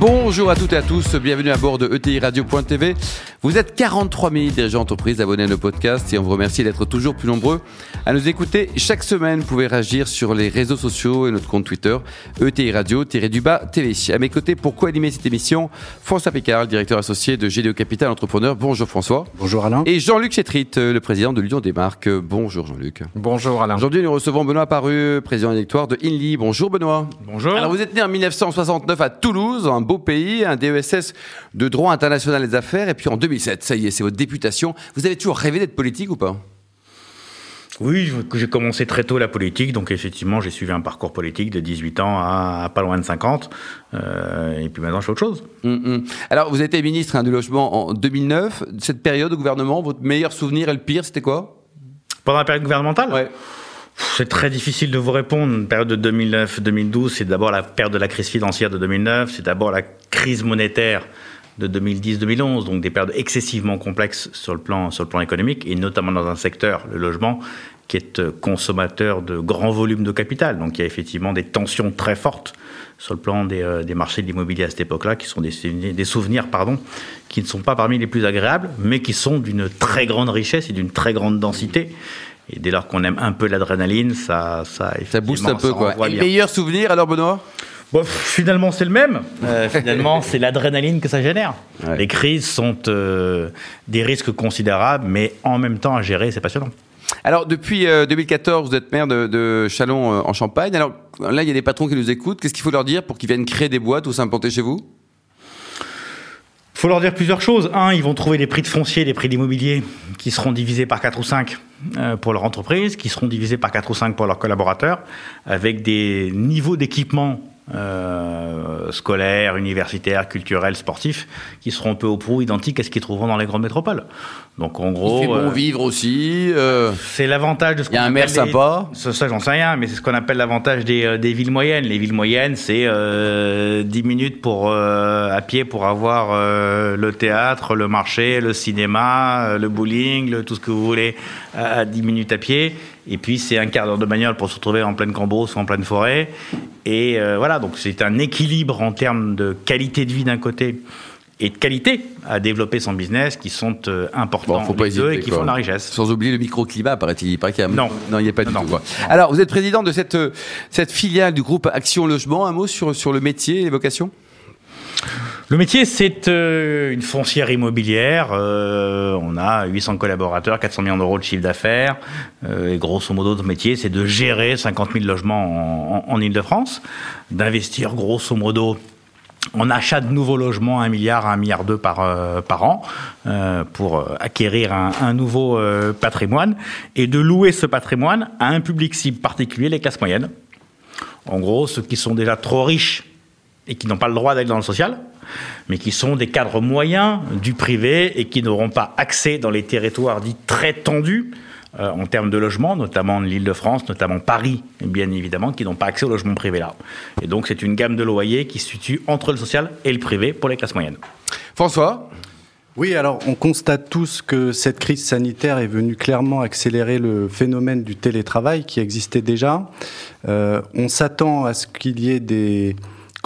Bonjour à toutes et à tous, bienvenue à bord de ETI Radio.tv. Vous êtes 43 000 dirigeants d'entreprise abonnés à nos podcasts et on vous remercie d'être toujours plus nombreux à nous écouter. Chaque semaine, vous pouvez réagir sur les réseaux sociaux et notre compte Twitter ETI Radio-du-bas TV. À mes côtés, pour co-animer cette émission, François Pécard, directeur associé de GDO Capital Entrepreneur. Bonjour François. Bonjour Alain. Et Jean-Luc Chétrit, le président de l'Union des marques. Bonjour Jean-Luc. Bonjour Alain. Aujourd'hui, nous recevons Benoît Paru, président électoire de INLI. Bonjour Benoît. Bonjour. Alors vous êtes né en 1969 à Toulouse, beau pays, un DESS de droit international des affaires, et puis en 2007, ça y est, c'est votre députation. Vous avez toujours rêvé d'être politique ou pas? Oui, j'ai commencé très tôt la politique, donc effectivement j'ai suivi un parcours politique de 18 ans à, pas loin de 50, euh, et puis maintenant je fais autre chose. Hum, hum. Alors vous avez été ministre hein, du logement en 2009, cette période au gouvernement, votre meilleur souvenir et le pire, c'était quoi? Pendant la période gouvernementale? Ouais. C'est très difficile de vous répondre. Une période de 2009-2012, c'est d'abord la perte de la crise financière de 2009, c'est d'abord la crise monétaire de 2010-2011, donc des périodes excessivement complexes sur le plan sur le plan économique et notamment dans un secteur, le logement, qui est euh, consommateur de grands volumes de capital. Donc il y a effectivement des tensions très fortes sur le plan des, euh, des marchés de l'immobilier à cette époque-là, qui sont des, des souvenirs, pardon, qui ne sont pas parmi les plus agréables, mais qui sont d'une très grande richesse et d'une très grande densité. Et dès lors qu'on aime un peu l'adrénaline, ça, ça, Ça booste un peu, quoi. Et bien. meilleur souvenir, alors Benoît? Bon, finalement, c'est le même. Euh, finalement, c'est l'adrénaline que ça génère. Ouais. Les crises sont euh, des risques considérables, mais en même temps à gérer, c'est passionnant. Alors, depuis euh, 2014, vous êtes maire de, de Chalon euh, en Champagne. Alors, là, il y a des patrons qui nous écoutent. Qu'est-ce qu'il faut leur dire pour qu'ils viennent créer des boîtes ou s'implanter chez vous? Il faut leur dire plusieurs choses. Un, ils vont trouver des prix de foncier, des prix d'immobilier qui seront divisés par 4 ou 5 euh, pour leur entreprise, qui seront divisés par 4 ou 5 pour leurs collaborateurs, avec des niveaux d'équipement euh, scolaires, universitaires, culturels, sportifs, qui seront peu au prou identiques à ce qu'ils trouveront dans les grandes métropoles. Donc en gros, Il fait bon euh, vivre aussi. euh, c'est l'avantage de ce Il y a qu'on un maire appelle les- sympa. Ça, j'en sais rien, mais c'est ce qu'on appelle l'avantage des, euh, des villes moyennes. Les villes moyennes, c'est euh, 10 minutes pour, euh, à pied pour avoir euh, le théâtre, le marché, le cinéma, euh, le bowling, le- tout ce que vous voulez à, à 10 minutes à pied. Et puis, c'est un quart d'heure de bagnole pour se retrouver en pleine Cambrousse ou en pleine forêt. Et euh, donc c'est un équilibre en termes de qualité de vie d'un côté et de qualité à développer son business qui sont euh, importants Bon, faut pas les deux hésiter, et qui quoi. font la richesse. Sans oublier le microclimat, paraît-il. Il paraît qu'il y a- Non. non, il n'y a pas du Non, tout. quoi. Alors, vous êtes président de cette, euh, cette filiale du groupe Action Logement. Un mot sur, sur le métier et les vocations Le métier, c'est euh, une foncière immobilière. Euh, on a 800 collaborateurs, 400 millions d'euros de chiffre d'affaires. Euh, et grosso modo, notre métier, c'est de gérer 50 000 logements en, en, en Ile-de-France, d'investir grosso modo en achat de nouveaux logements, 1 milliard à 1 milliard 2 par, euh, par an, euh, pour acquérir un, nouveau patrimoine, et de louer ce patrimoine à un public cible particulier, les classes moyennes. En gros, ceux qui sont déjà trop riches et qui n'ont pas le droit d'aller dans le social, mais qui sont des cadres moyens du privé et qui n'auront pas accès dans les territoires dits très tendus euh, en termes de logement, notamment l'Île-de-France, notamment Paris, bien évidemment, qui n'ont pas accès au logement privé là. Et donc c'est une gamme de loyers qui se situe entre le social et le privé pour les classes moyennes. François? Oui, alors on constate tous que cette crise sanitaire est venue clairement accélérer le phénomène du télétravail qui existait déjà. Euh, on s'attend à ce qu'il y ait des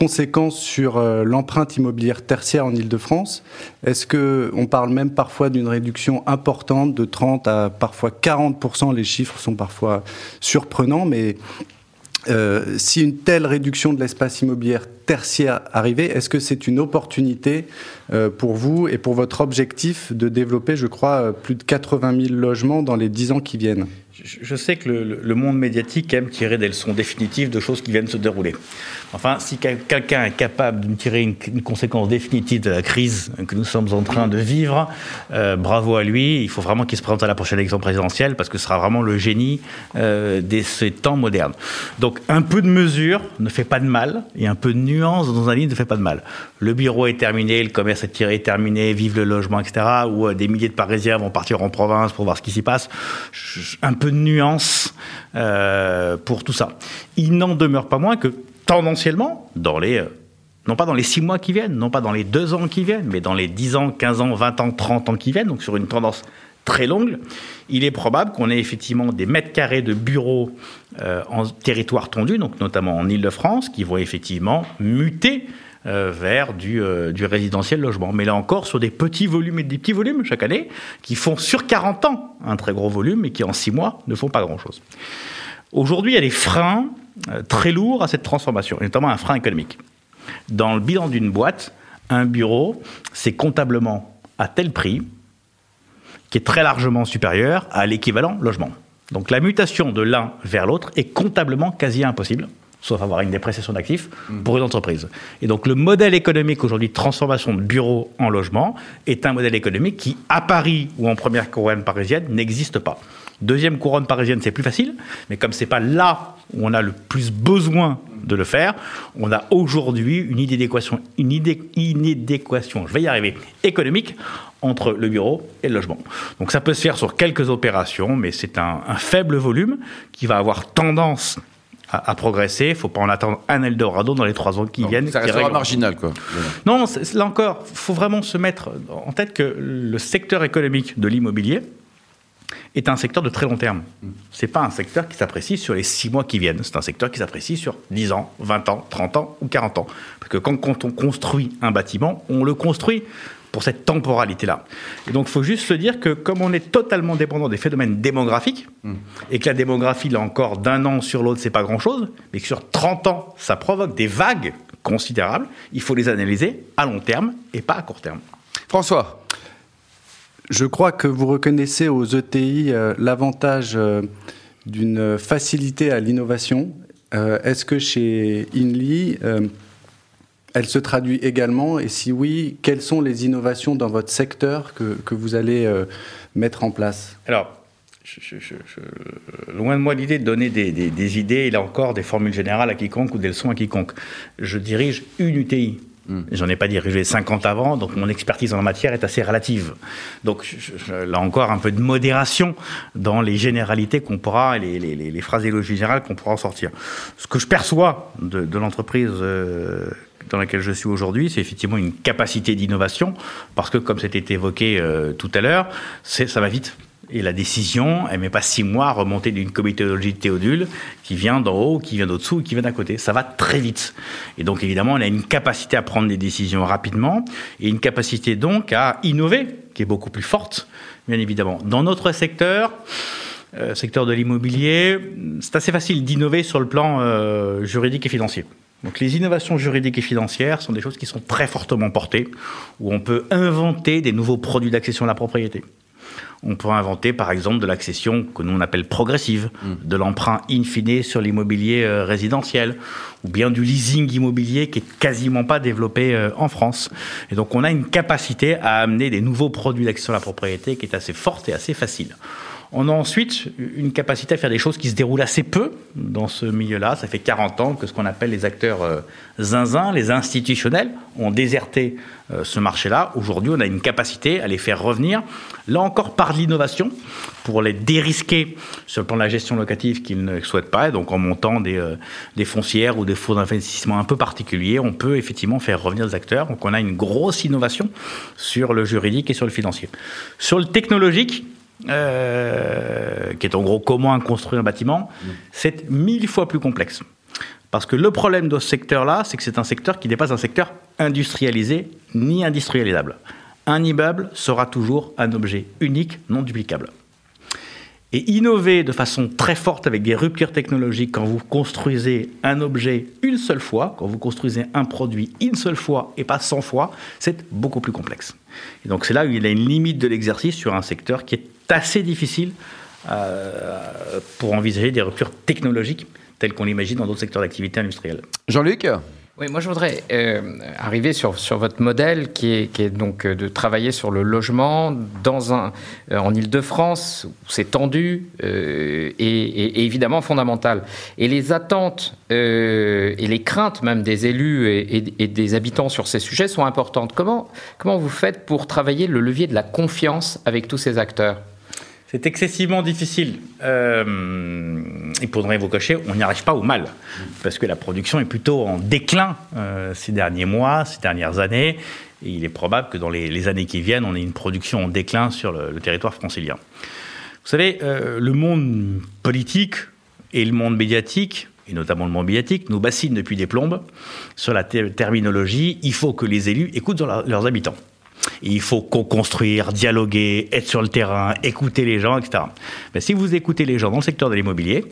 conséquences sur euh, l'empreinte immobilière tertiaire en Ile-de-France. Est-ce que on parle même parfois d'une réduction importante de 30 à parfois 40% Les chiffres sont parfois surprenants, mais euh, si une telle réduction de l'espace immobilier tertiaire arrivait, est-ce que c'est une opportunité euh, pour vous et pour votre objectif de développer, je crois, euh, plus de 80 000 logements dans les 10 ans qui viennent? Je sais que le, monde médiatique aime tirer des leçons définitives de choses qui viennent se dérouler. Enfin, si quel- quelqu'un est capable de tirer une, conséquence définitive de la crise que nous sommes en train de vivre, euh, bravo à lui. Il faut vraiment qu'il se présente à la prochaine élection présidentielle parce que ce sera vraiment le génie de ces temps modernes. Donc, un peu de mesure ne fait pas de mal et un peu de nuance dans un livre ne fait pas de mal. Le bureau est terminé, le commerce est tiré, terminé, vive le logement, etc. Ou euh, des milliers de Parisiens vont partir en province pour voir ce qui s'y passe. Un peu de nuance euh, pour tout ça. Il n'en demeure pas moins que tendanciellement, dans les euh, non pas dans les 6 mois qui viennent, non pas dans les 2 ans qui viennent, mais dans les 10 ans, 15 ans, 20 ans, 30 ans qui viennent, donc sur une tendance très longue, il est probable qu'on ait effectivement des mètres carrés de bureaux euh, en territoire tendu, donc notamment en Ile-de-France, qui vont effectivement muter euh, vers du, euh, du, résidentiel logement. Mais là encore, sur des petits volumes et des petits volumes chaque année, qui font sur 40 ans un très gros volume et qui en 6 mois ne font pas grand-chose. Aujourd'hui, il y a des freins très lourds à cette transformation, et notamment un frein économique. Dans le bilan d'une boîte, un bureau, c'est comptablement à tel prix, qui est très largement supérieur à l'équivalent logement. Donc la mutation de l'un vers l'autre est comptablement quasi impossible, sauf avoir une dépréciation d'actifs mm. pour une entreprise. Et donc le modèle économique aujourd'hui de transformation de bureaux en logement est un modèle économique qui, à Paris ou en première couronne parisienne, n'existe pas. Deuxième couronne parisienne, c'est plus facile, mais comme c'est pas là où on a le plus besoin de le faire, on a aujourd'hui une inadéquation, une inadéquation, je vais y arriver, économique entre le bureau et le logement. Donc ça peut se faire sur quelques opérations, mais c'est un, faible volume qui va avoir tendance à, progresser. Il ne faut pas en attendre un Eldorado dans les trois ans qui viennent. Ça restera marginal, quoi. Non, là encore, il faut vraiment se mettre en tête que le secteur économique de l'immobilier, est un secteur de très long terme. Ce n'est pas un secteur qui s'apprécie sur les six mois qui viennent. C'est un secteur qui s'apprécie sur 10 ans, 20 ans, 30 ans ou 40 ans. Parce que quand, quand on construit un bâtiment, on le construit pour cette temporalité-là. Et donc, il faut juste se dire que comme on est totalement dépendant des phénomènes démographiques, et que la démographie, là encore, d'un an sur l'autre, c'est pas grand-chose, mais que sur 30 ans, ça provoque des vagues considérables, il faut les analyser à long terme et pas à court terme. François je crois que vous reconnaissez aux ETI euh, l'avantage euh, d'une facilité à l'innovation. Euh, est-ce que chez Inly, elle se traduit également? Et si oui, quelles sont les innovations dans votre secteur que, que vous allez mettre en place? Alors, loin de moi l'idée de donner des, des, des, idées, et là encore, des formules générales à quiconque ou des leçons à quiconque. Je dirige une UTI. Hmm. J'en ai pas dirigé 50 avant, donc mon expertise en la matière est assez relative. Donc là encore, un peu de modération dans les généralités qu'on pourra, les, les, les, phrases élogies générales qu'on pourra en sortir. Ce que je perçois de, de l'entreprise euh, dans laquelle je suis aujourd'hui, c'est effectivement une capacité d'innovation, parce que comme c'était évoqué euh, tout à l'heure, ça va vite. Et la décision, elle met pas six mois à remonter d'une comitologie de Théodule qui vient d'en haut, qui vient d'au-dessous, qui vient d'à côté. Ça va très vite. Et donc, évidemment, on a une capacité à prendre des décisions rapidement et une capacité donc à innover qui est beaucoup plus forte, bien évidemment. Dans notre secteur, euh, secteur de l'immobilier, c'est assez facile d'innover sur le plan euh, juridique et financier. Donc les innovations juridiques et financières sont des choses qui sont très fortement portées, où on peut inventer des nouveaux produits d'accession à la propriété. On peut inventer, par exemple, de l'accession que nous on appelle progressive, mm. de l'emprunt in fine sur l'immobilier euh, résidentiel, ou bien du leasing immobilier qui est quasiment pas développé euh, en France. Et donc, on a une capacité à amener des nouveaux produits d'accession à la propriété qui est assez forte et assez facile. On a ensuite une capacité à faire des choses qui se déroulent assez peu dans ce milieu-là. Ça fait 40 ans que ce qu'on appelle les acteurs euh, zinzins, les institutionnels, ont déserté euh, ce marché-là. Aujourd'hui, on a une capacité à les faire revenir, là encore par l'innovation, pour les dérisquer sur le plan de la gestion locative qu'ils ne souhaitent pas. Donc en montant des, euh, des foncières ou des fonds d'investissement un peu particuliers, on peut effectivement faire revenir des acteurs. Donc on a une grosse innovation sur le juridique et sur le financier. Sur le technologique, euh, qui est en gros comment construire un bâtiment, c'est mille fois plus complexe. Parce que le problème de ce secteur-là, c'est que c'est un secteur qui n'est pas un secteur industrialisé ni industrialisable. Un immeuble sera toujours un objet unique, non duplicable. Et innover de façon très forte avec des ruptures technologiques quand vous construisez un objet une seule fois, quand vous construisez un produit une seule fois et pas 100 fois, c'est beaucoup plus complexe. Et donc c'est là où il y a une limite de l'exercice sur un secteur qui est assez difficile euh, pour envisager des ruptures technologiques telles qu'on l'imagine dans d'autres secteurs d'activité industrielle. Jean-Luc oui, moi je voudrais euh, arriver sur, sur votre modèle qui est, qui est donc euh, de travailler sur le logement dans un, en Ile-de-France où c'est tendu et, évidemment fondamental. Et les attentes et les craintes même des élus et, et, des habitants sur ces sujets sont importantes. Comment, comment vous faites pour travailler le levier de la confiance avec tous ces acteurs? C'est excessivement difficile. Et pour vous cocher, on n'y arrive pas ou mal. Parce que la production est plutôt en déclin euh, ces derniers mois, ces dernières années. Et il est probable que dans les, années qui viennent, on ait une production en déclin sur le, territoire francilien. Vous savez, euh, le monde politique et le monde médiatique, et notamment le monde médiatique, nous bassinent depuis des plombes sur la terminologie. Il faut que les élus écoutent leurs habitants. Il faut co-construire, dialoguer, être sur le terrain, écouter les gens, etc. Mais si vous écoutez les gens dans le secteur de l'immobilier,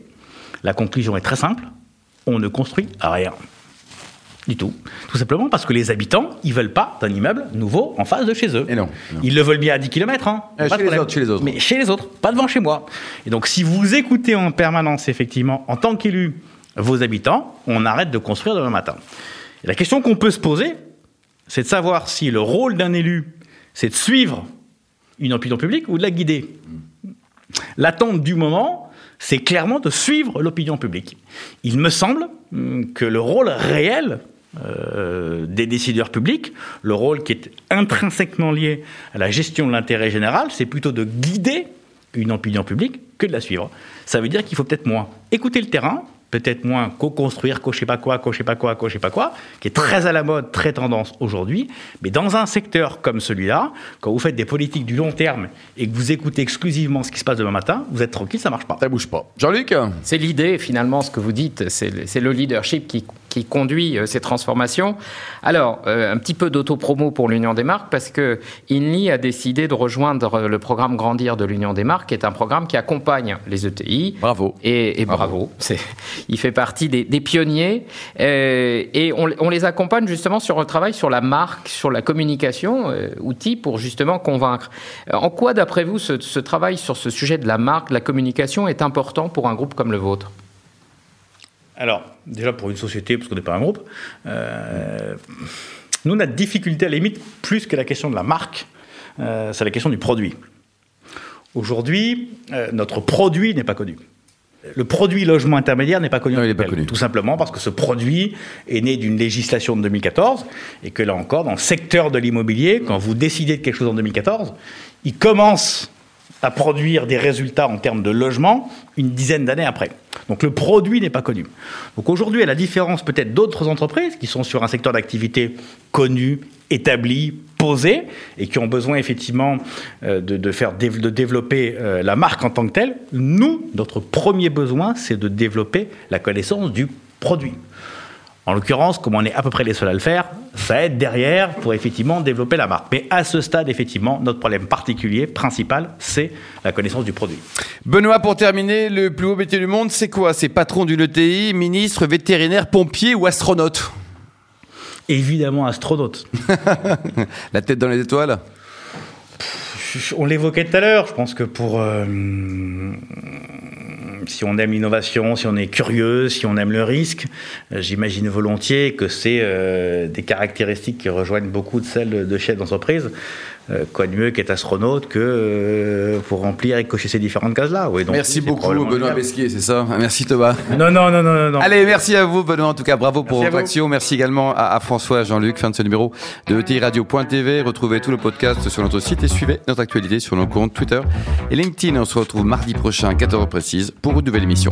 la conclusion est très simple on ne construit rien. Du tout. Tout simplement parce que les habitants, ils veulent pas d'un immeuble nouveau en face de chez eux. Et non. Ils le veulent bien à 10 km. Hein, euh, chez, les autres, chez les autres. Mais chez les autres, pas devant chez moi. Et donc, si vous écoutez en permanence, effectivement, en tant qu'élu, vos habitants, on arrête de construire demain matin. Et la question qu'on peut se poser, c'est de savoir si le rôle d'un élu, c'est de suivre une opinion publique ou de la guider. L'attente du moment, c'est clairement de suivre l'opinion publique. Il me semble hum, que le rôle réel euh, des décideurs publics, le rôle qui est intrinsèquement lié à la gestion de l'intérêt général, c'est plutôt de guider une opinion publique que de la suivre. Ça veut dire qu'il faut peut-être moins écouter le terrain, peut-être moins co-construire, co pas quoi, co pas quoi, co pas quoi, qui est très à la mode, très tendance aujourd'hui. Mais dans un secteur comme celui-là, quand vous faites des politiques du long terme et que vous écoutez exclusivement ce qui se passe demain matin, vous êtes tranquille, ça marche pas. Ça bouge pas. Jean-Luc? C'est l'idée, finalement, ce que vous dites, c'est le leadership qui qui conduit euh, ces transformations. Alors, euh, un petit peu d'autopromo pour l'Union des marques, parce que INLI a décidé de rejoindre le programme Grandir de l'Union des marques, qui est un programme qui accompagne les ETI. Bravo. Et, bravo. il fait partie des, pionniers. Euh, et on, les accompagne justement sur le travail sur la marque, sur la communication, outil pour justement convaincre. En quoi, d'après vous, ce, ce travail sur ce sujet de la marque, de la communication est important pour un groupe comme le vôtre? Alors, déjà pour une société, parce qu'on n'est pas un groupe, euh, nous, notre difficulté à la limite, plus que la question de la marque, euh, c'est la question du produit. Aujourd'hui, euh, notre produit n'est pas connu. Le produit logement intermédiaire n'est pas connu. Non, il pas connu. Tout simplement parce que ce produit est né d'une législation de 2014 et que là encore, dans le secteur de l'immobilier, quand vous décidez de quelque chose en 2014, il commence à produire des résultats en termes de logement une dizaine d'années après. Donc le produit n'est pas connu. Donc aujourd'hui, à la différence peut-être d'autres entreprises qui sont sur un secteur d'activité connu, établi, posé, et qui ont besoin effectivement euh, de, faire, de développer euh, la marque en tant que telle, nous, notre premier besoin, c'est de développer la connaissance du produit. En l'occurrence, comme on est à peu près les seuls à le faire, ça aide derrière pour effectivement développer la marque. Mais à ce stade, effectivement, notre problème particulier, principal, c'est la connaissance du produit. Benoît, pour terminer, le plus haut métier du monde, c'est quoi? C'est patron d'une ETI, ministre, vétérinaire, pompier ou astronaute? Évidemment, astronaute. la tête dans les étoiles? On l'évoquait tout à l'heure, je pense que pour euh, si on aime l'innovation, si on est curieux, si on aime le risque, euh, j'imagine volontiers que c'est euh, des caractéristiques qui rejoignent beaucoup de celles de chefs d'entreprise. Euh, quoi de mieux qu'être astronaute que pour remplir et cocher ces différentes cases-là. Oui, merci beaucoup Benoît Besquier, c'est ça Merci Thomas. Non, non, non, non, non. Allez, merci à vous Benoît, en tout cas bravo pour votre action. Merci également à, François et Jean-Luc, fin de ce numéro de ETI Radio.tv. Retrouvez tout le podcast sur notre site et suivez notre actualité sur nos comptes Twitter et LinkedIn. On se retrouve mardi prochain, 14h précise, pour une nouvelle émission.